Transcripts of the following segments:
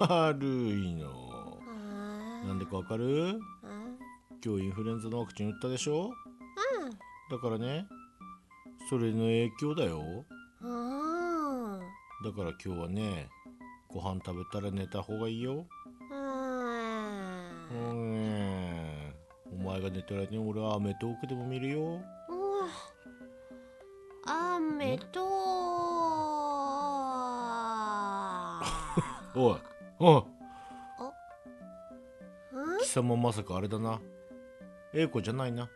悪いの。なんでかわかる？今日インフルエンザのワクチン打ったでしょ？だからねそれの影響だよ。うんうんだから今日はねご飯食べたら寝た方がいいよ。うん。ねお前が寝てる間に俺はアメトークでも見るよ。うわ。雨と おいあ貴様まさかあれだな。英子じゃないな。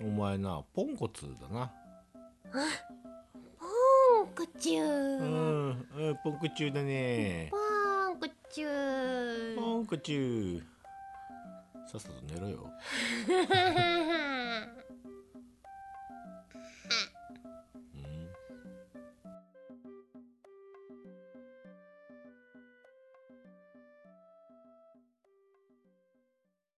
お前なポンコツだな。ポンコチュー。うん。うポンコチューだね。ポンコチュー。ポンコチュー。さっさと寝ろよ。うん。